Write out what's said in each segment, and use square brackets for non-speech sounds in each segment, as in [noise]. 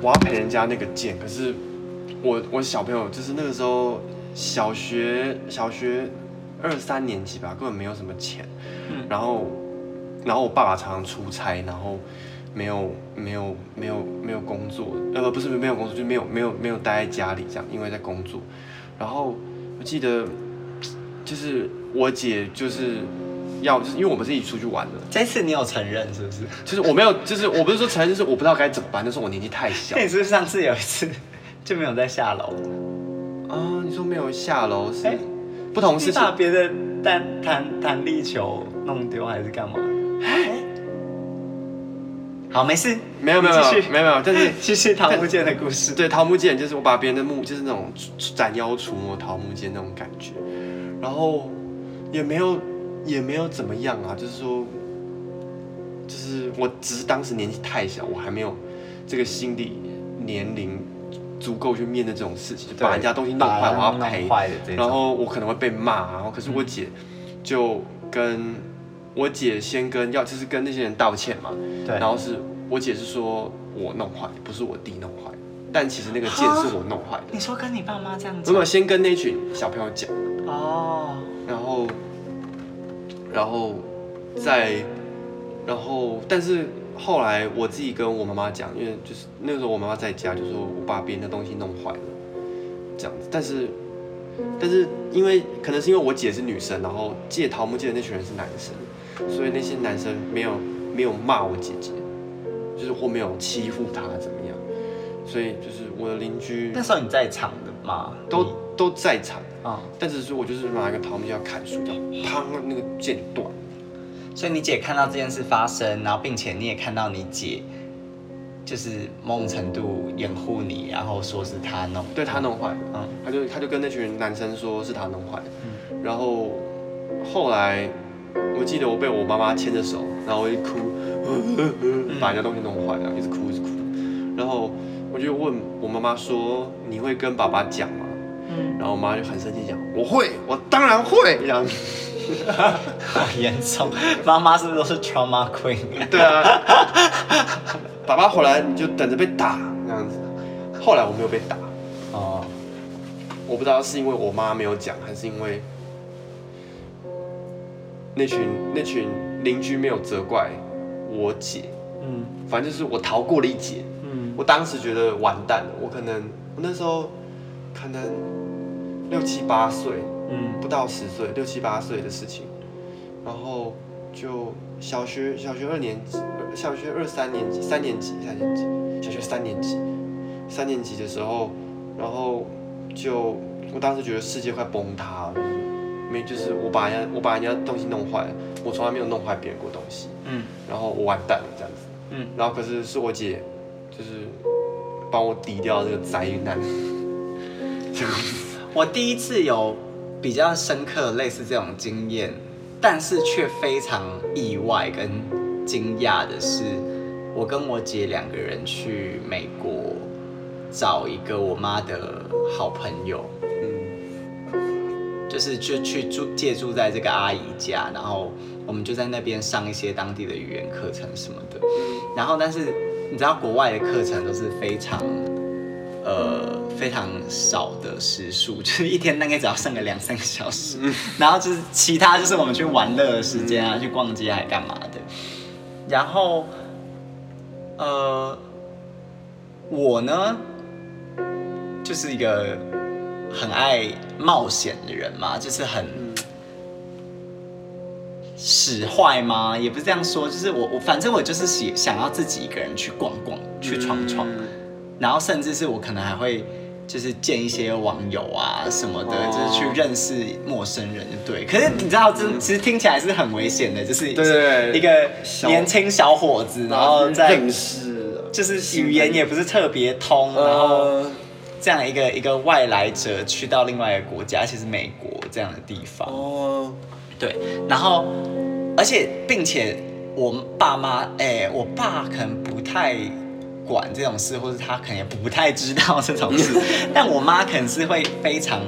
我要赔人家那个剑，可是我我小朋友就是那个时候小学小学二三年级吧，根本没有什么钱，嗯。然后然后我爸爸常常出差，然后没有没有没有没有工作，呃不是没有工作，就没有没有没有待在家里这样，因为在工作。然后我记得就是我姐就是要就是因为我们是一起出去玩的，这次你有承认是不是？就是我没有就是我不是说承认，就是我不知道该怎么办，那时候我年纪太小那你是不是上次有一次 [laughs] 就没有在下楼？啊。你说没有下楼是哎不同事情你把别的弹弹弹力球弄丢还是干嘛？哎好，没事，没有没有没有没有没有，但是 [laughs] 继续桃木剑的故事。对桃木剑就是我把别人的木就是那种斩妖除魔桃木剑那种感觉，然后也没有也没有怎么样啊，就是说，就是我只是当时年纪太小，我还没有这个心理年龄足够去面对这种事情，就把人家东西弄坏，我要赔。然后我可能会被骂，然后可是我姐就跟我姐先跟要就是跟那些人道歉嘛，对，然后是我姐是说我弄坏，不是我弟弄坏，但其实那个剑是我弄坏的。你说跟你爸妈这样子？没有先跟那群小朋友讲，哦，然后，然后在，然后，但是后来我自己跟我妈妈讲，因为就是那个时候我妈妈在家，就说我把别人的东西弄坏了，这样子。但是，但是因为可能是因为我姐是女生，然后借桃木剑的那群人是男生，所以那些男生没有没有骂我姐姐，就是或没有欺负她怎么样，所以就是我的邻居那时候你在场的吗？都都在场。啊、但只是说我就是拿一个桃木剑要砍树，这样砰，那个剑断。所以你姐看到这件事发生，然后并且你也看到你姐就是某种程度掩护你，然后说是她弄，对她弄坏的，嗯。她就她就跟那群男生说是她弄坏的，然后后来我记得我被我妈妈牵着手，然后我一哭，把人家东西弄坏了，一直哭一直哭，然后我就问我妈妈说你会跟爸爸讲吗？嗯，然后我妈就很生气讲我会，我当然会，这样子。好 [laughs] 严重，[laughs] 妈妈是不是都是 trauma queen？对啊，爸爸回来你就等着被打那样子。后来我没有被打，哦，我不知道是因为我妈没有讲，还是因为那群那群邻居没有责怪我姐，嗯反正就是我逃过了一劫。嗯，我当时觉得完蛋了，我可能我那时候可能六七八岁，嗯。不到十岁，六七八岁的事情，然后就小学小学二年级，小学二三年级，三年级，三年级，小学三年级，三年级的时候，然后就我当时觉得世界快崩塌了，没就是我把人家我把人家东西弄坏了，我从来没有弄坏别人过东西，嗯。然后我完蛋了这样子，嗯，然后可是是我姐就是帮我抵掉这个灾难，[laughs] 我第一次有比较深刻类似这种经验，但是却非常意外跟惊讶的是，我跟我姐两个人去美国找一个我妈的好朋友，嗯。就是就去住借住在这个阿姨家，然后我们就在那边上一些当地的语言课程什么的。然后，但是你知道国外的课程都是非常呃非常少的时数，[laughs] 就是一天大概只要上个两三个小时，然后就是其他就是我们去玩乐的时间啊，去逛街还干嘛的。然后呃，我呢就是一个很爱冒险的人嘛，就是很使坏吗？也不是这样说，就是我我反正我就是喜想要自己一个人去逛逛，去闯闯，嗯然后甚至是我可能还会就是见一些网友啊什么的，哦。就是去认识陌生人，就对。可是你知道，这其实听起来是很危险的，就是一个年轻小伙子，然后在认识，就是语言也不是特别通，然后呃，这样一个一个外来者去到另外一个国家，而且是美国这样的地方，哦，对，然后而且并且我爸妈，哎、我爸可能不太管这种事，或者他可能也不太知道这种事，[laughs] 但我妈可能是会非常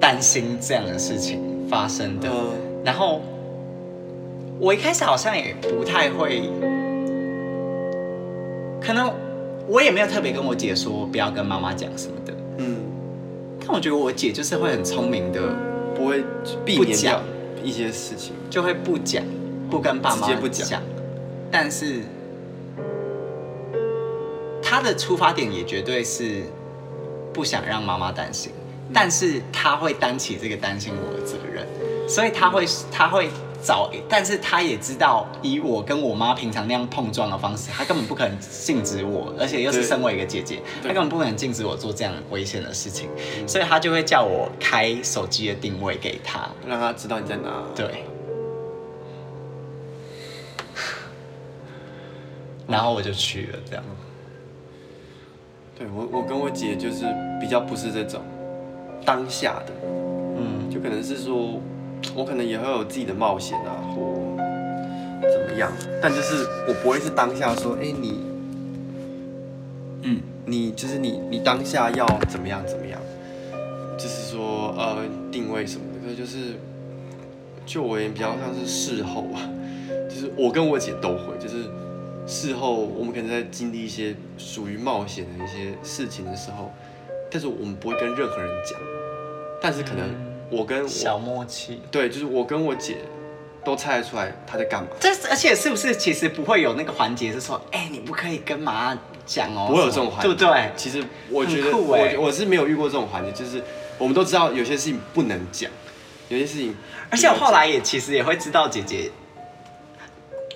担心这样的事情发生的。嗯。然后我一开始好像也不太会，可能我也没有特别跟我姐说不要跟妈妈讲什么的，嗯，但我觉得我姐就是会很聪明的，不会避免不讲掉一些事情。就会不讲，不跟爸妈讲。但是她的出发点也绝对是不想让妈妈担心，但是他会担起这个担心我的责任，所以他会他会找，但是他也知道以我跟我妈平常那样碰撞的方式，他根本不可能禁止我，而且又是身为一个姐姐，他根本不可能禁止我做这样危险的事情，所以他就会叫我开手机的定位给他。让他知道你在哪。对。然后我就去了，这样。对我，我跟我姐就是比较不是这种当下的，嗯，就可能是说，我可能也会有自己的冒险啊，或怎么样，但就是我不会是当下说，哎、你，嗯，你就是你，你当下要怎么样怎么样，就是说呃定位什么的，就是就我而言比较像是事后啊，就是我跟我姐都会，就是事后我们可能在经历一些属于冒险的一些事情的时候，但是我们不会跟任何人讲，但是可能我跟我小默契。对，就是我跟我姐都猜得出来她在干嘛，这而且是不是其实不会有那个环节是说，哎、你不可以跟妈讲哦，不会有这种环节，对不对？其实我觉得我我是没有遇过这种环节，就是我们都知道有些事情不能讲，有些事情，而且我后来也其实也会知道姐姐，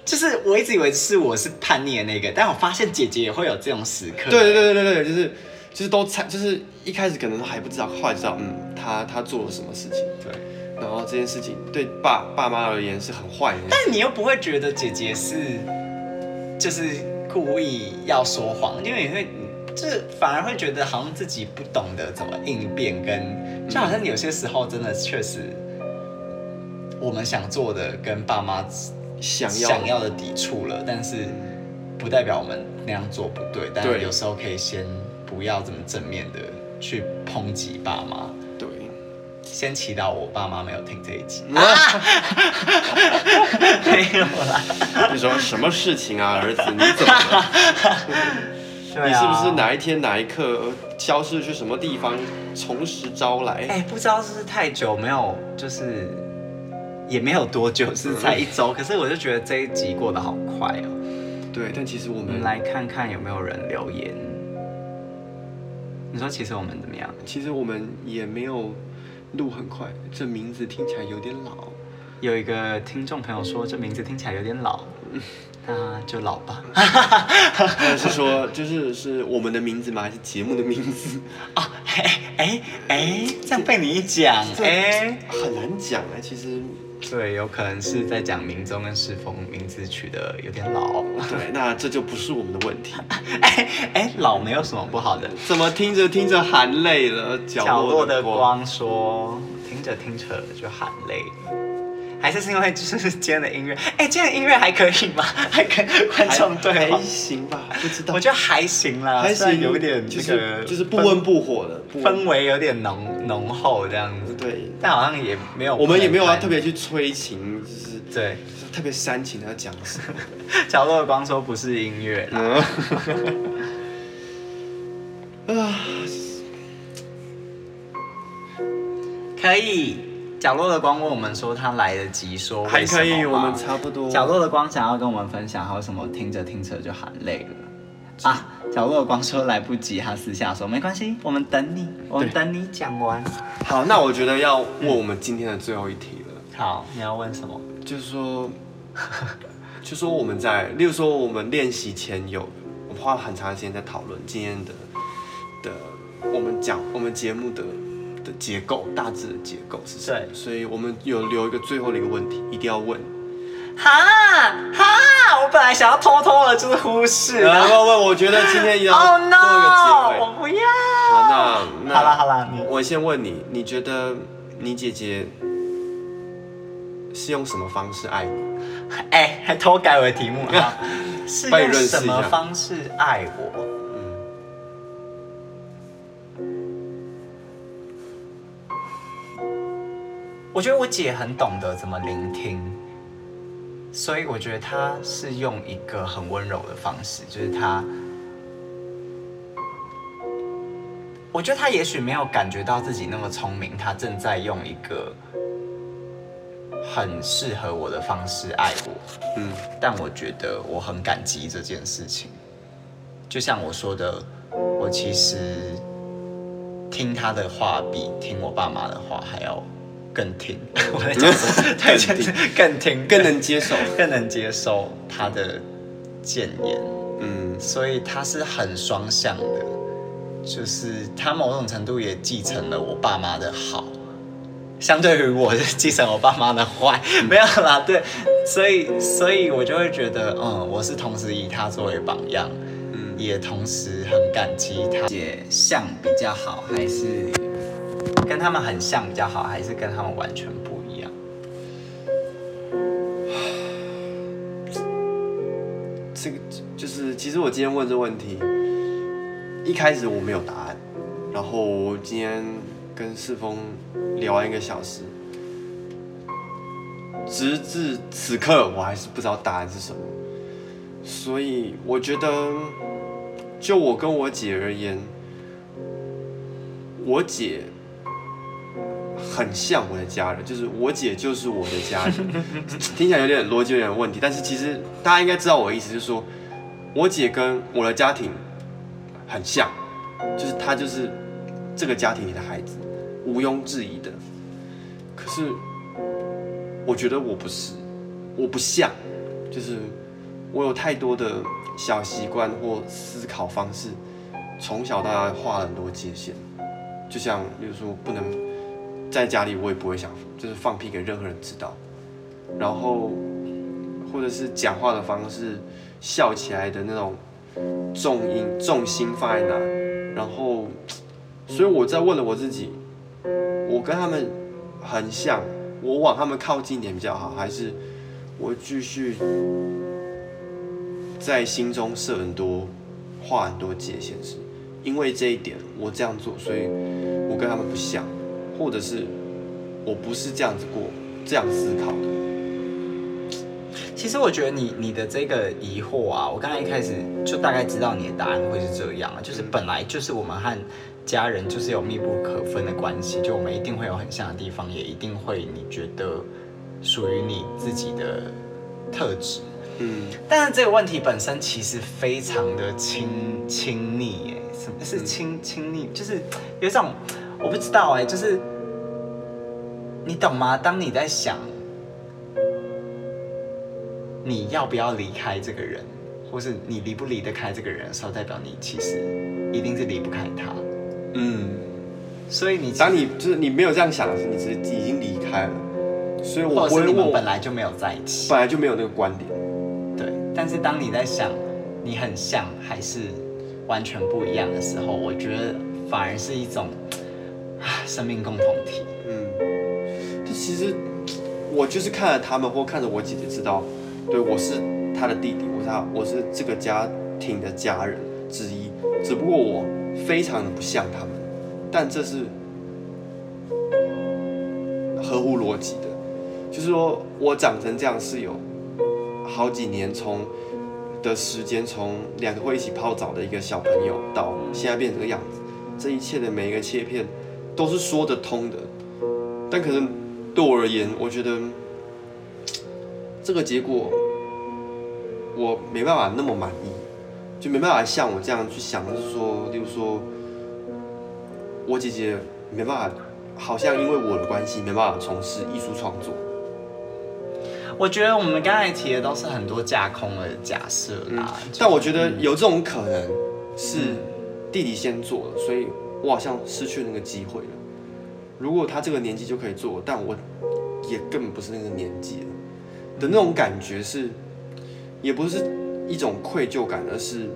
就是我一直以为是我是叛逆的那个，但我发现姐姐也会有这种时刻。对对对对对对，就是就是都猜，就是一开始可能还不知道，后来知道，嗯，他他做了什么事情，对。然后这件事情对爸爸妈而言是很坏的，但你又不会觉得姐姐是就是故意要说谎，因为你会就是反而会觉得好像自己不懂得怎么应变，跟就好像有些时候真的确实我们想做的跟爸妈想要想要的抵触了，但是不代表我们那样做不对，但有时候可以先不要这么正面的去抨击爸妈。对，先祈祷我爸妈没有听这一集，啊 [laughs] 没有啦。[laughs] 你说什么事情啊，儿子，你怎么了？啊你是不是哪一天哪一刻呃消失去什么地方，从实招来？哎、不知道是不是太久没有，就是也没有多久，是才一周。可是我就觉得这一集过得好快哦。对，但其实我我们们来看看有没有人留言。你说其实我们怎么样？其实我们也没有录很快，这名字听起来有点老。有一个听众朋友说这名字听起来有点老，[laughs] 那就老吧。是说，就是是我们的名字吗？还是节目的名字？啊，[laughs] 哎哎哎，这样被你一讲，哎、很难讲哎、其实，对，有可能是在讲明宗跟世风名字取得有点老。对，[laughs] 那这就不是我们的问题。[laughs] 哎哎，老没有什么不好的。怎么听着听着含泪了？角落的光，光说，听着听着就含泪了。还是是因为就是今天的音乐，[laughs] 哎、今天的音乐还可以吗？[laughs] 还跟观众对还吗？行吧，不知道。我觉得还行啦，还行，有点就这个是就是不温不火的氛围有点浓浓厚这样子，对，但好像也没有，我们也没有要特别去催情，就是对。就是特别煽情的要讲什么。[laughs] 角落的光说不是音乐啦，嗯，啊，可以。角落的光问我们说他来得及说还可以，吗我们差不多。角落的光想要跟我们分享，还有什么听着听着就喊累了啊？角落的光说来不及，他私下说没关系，我们等你，我们等你讲完。好，那我觉得要问我们今天的最后一题了，好，你要问什么？就是说，[laughs] 就说我们在，例如说我们练习前有，我花了很长时间在讨论今天的的我们讲我们节目的的结构，大致的结构是什么？对所以我们有留一个最后的一个问题，一定要问。哈哈，我本来想要偷偷的就是忽视然啊。后问，我觉得今天要 [laughs] Oh 做一 no！个结尾。我不要。好，那那好了好了我先问你，你觉得你姐姐是用什么方式爱你？哎、还偷改我的题目啊？[laughs] 是用什么方式爱我？我觉得我姐很懂得怎么聆听，所以我觉得她是用一个很温柔的方式，就是她我觉得她也许没有感觉到自己那么聪明，她正在用一个很适合我的方式爱我。嗯但我觉得我很感激这件事情。就像我说的，我其实听她的话比听我爸妈的话还要更听。[laughs] [laughs] 我在讲什么？对，就是更听，更能接受。[laughs] 更能接受他的谏言。嗯所以他是很双向的，就是他某种程度也继承了我爸妈的好，相对于我是继承我爸妈的坏，没有啦，对，所以所以我就会觉得，嗯，我是同时以他作为榜样，嗯，也同时很感激他。姐像比较好，还是跟他们很像比较好，还是跟他们完全不一样？[sighs] 这个就是，其实我今天问这问题，一开始我没有答案，然后我今天跟世峰聊完一个小时，直至此刻我还是不知道答案是什么，所以我觉得，就我跟我姐而言，我姐很像我的家人，就是我姐就是我的家人，[laughs] 听起来有点逻辑有点问题，但是其实大家应该知道我的意思，就是说我姐跟我的家庭很像，就是她就是这个家庭里的孩子，毋庸置疑的。可是我觉得我不是，我不像，就是我有太多的小习惯或思考方式，从小到大画很多界限，就像比如说不能在家里，我也不会想就是放屁给任何人知道，然后或者是讲话的方式，笑起来的那种重音重心放在哪，然后，所以我在问了我自己，我跟他们很像，我往他们靠近一点比较好，还是我继续在心中设很多画很多界限是？因为这一点我这样做，所以我跟他们不像，或者是我不是这样子过，这样思考的。其实我觉得你你的这个疑惑啊，我刚才一开始就大概知道你的答案会是这样啊，就是本来就是我们和家人就是有密不可分的关系，就我们一定会有很像的地方，也一定会你觉得属于你自己的特质。嗯但是这个问题本身其实非常的亲亲昵，哎，什么是亲亲昵？就是有一种我不知道哎，就是你懂吗？当你在想你要不要离开这个人，或是你离不离得开这个人的时候，代表你其实一定是离不开他。嗯，所以你当你就是你没有这样想的时候，你只是已经离开了，所以我或者你们本来就没有在一起，本来就没有那个观点。对。但是当你在想你很像还是完全不一样的时候，我觉得反而是一种啊生命共同体。嗯，就其实我就是看着他们或看着我姐姐，知道，对我是他的弟弟，我是他，我是这个家庭的家人之一。只不过我非常的不像他们，但这是合乎逻辑的。就是说我长成这样是有好几年从的时间，从两个会一起泡澡的一个小朋友，到现在变成这个样子，这一切的每一个切片都是说得通的。但可能对我而言，我觉得这个结果我没办法那么满意，就没办法像我这样去想，就是说，例如说，我姐姐没办法，好像因为我的关系没办法从事艺术创作。我觉得我们刚才提的都是很多架空的假设啦，就是但我觉得有这种可能是弟弟先做了，所以我好像失去那个机会了。如果他这个年纪就可以做，但我也根本不是那个年纪了的那种感觉是，也不是一种愧疚感，而是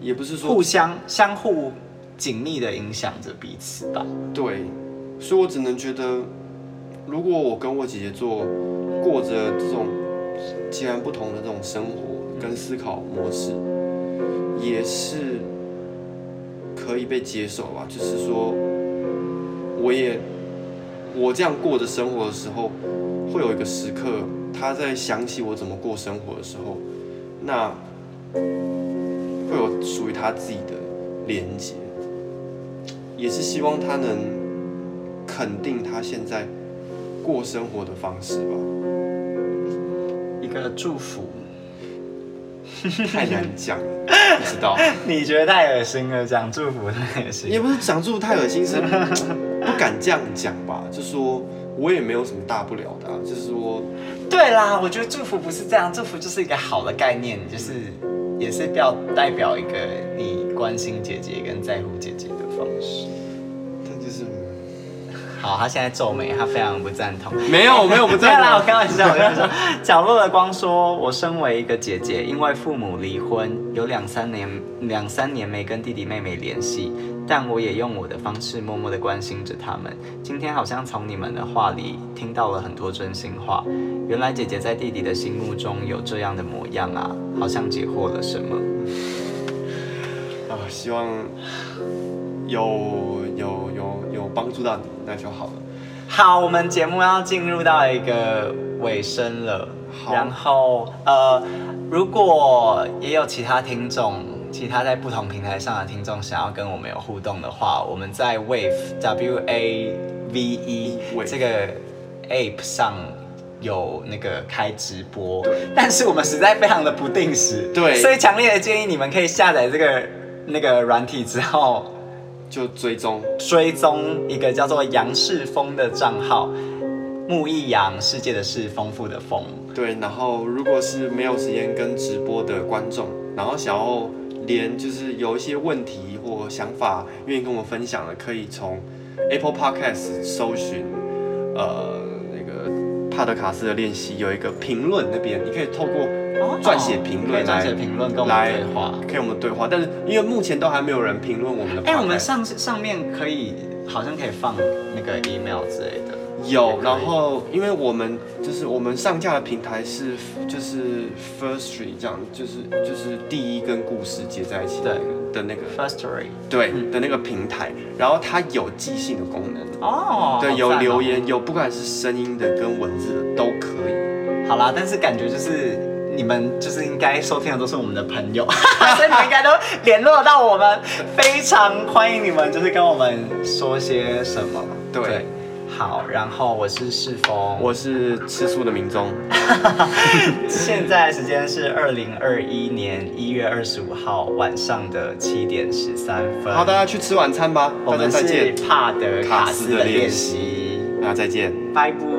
也不是说互相相互紧密的影响着彼此吧。对，所以我只能觉得，如果我跟我姐姐做过着这种截然不同的这种生活跟思考模式，也是可以被接受吧。就是说，我也我这样过着生活的时候，会有一个时刻，他在想起我怎么过生活的时候，那会有属于他自己的连接。也是希望他能肯定他现在过生活的方式吧。一个祝福，太难讲了，[laughs] 不知道。你觉得太恶心了，讲祝福太恶心。也不是讲祝福太恶心，是 [laughs] 不敢这样讲吧？就说我也没有什么大不了的、啊，就是说，对啦，我觉得祝福不是这样，祝福就是一个好的概念，就是也是表代表一个你关心姐姐跟在乎姐姐的方式。好，他现在皱眉，他非常不赞同。没有没有不 [laughs] 没有啦，我赞同。开玩笑，我开玩笑。角落的光说：“我身为一个姐姐，因为父母离婚，有两三年两三年没跟弟弟妹妹联系，但我也用我的方式默默的关心着他们。今天好像从你们的话里听到了很多真心话。原来姐姐在弟弟的心目中有这样的模样啊，好像解惑了什么。啊，希望有帮助到你，那就好了。好，我们节目要进入到一个尾声了。好然后呃，如果也有其他听众，其他在不同平台上的听众想要跟我们有互动的话，我们在 Wave W A V E 这个 App 上有那个开直播，但是我们实在非常的不定时，对所以强烈的建议你们可以下载这个那个软体之后。就追踪，追踪一个叫做杨世峰的账号，木易杨，世界的是，丰富的丰。对，然后如果是没有时间跟直播的观众，然后想要连就是有一些问题或想法愿意跟我们分享的，可以从 Apple Podcast 搜寻呃那个帕德卡斯的练习有一个评论那边，你可以透过撰写评论来写评论跟我们来对话。可以我们对话，但是因为目前都还没有人评论我们的哎、我们上上面可以好像可以放那个 email 之类的。有，然后因为我们就是我们上架的平台是就是 First Street 这样，就是就是第一跟故事接在一起的对。那个的那个 First Story 对嗯。的那个平台，然后它有即兴的功能，哦，对，有留言，有不管是声音的跟文字的都可以。好啦，但是感觉就是你们就是应该收听的都是我们的朋友，[laughs] 所以你们应该都联络到我们，非常欢迎你们，就是跟我们说些什么。对好，然后我是世峰，我是吃素的民众，[laughs] 现在时间是二零二一年一月二十五号晚上的七点十三分。好，大家去吃晚餐吧，我们是再见，帕德卡斯的练卡斯的练习，大家再见。拜拜。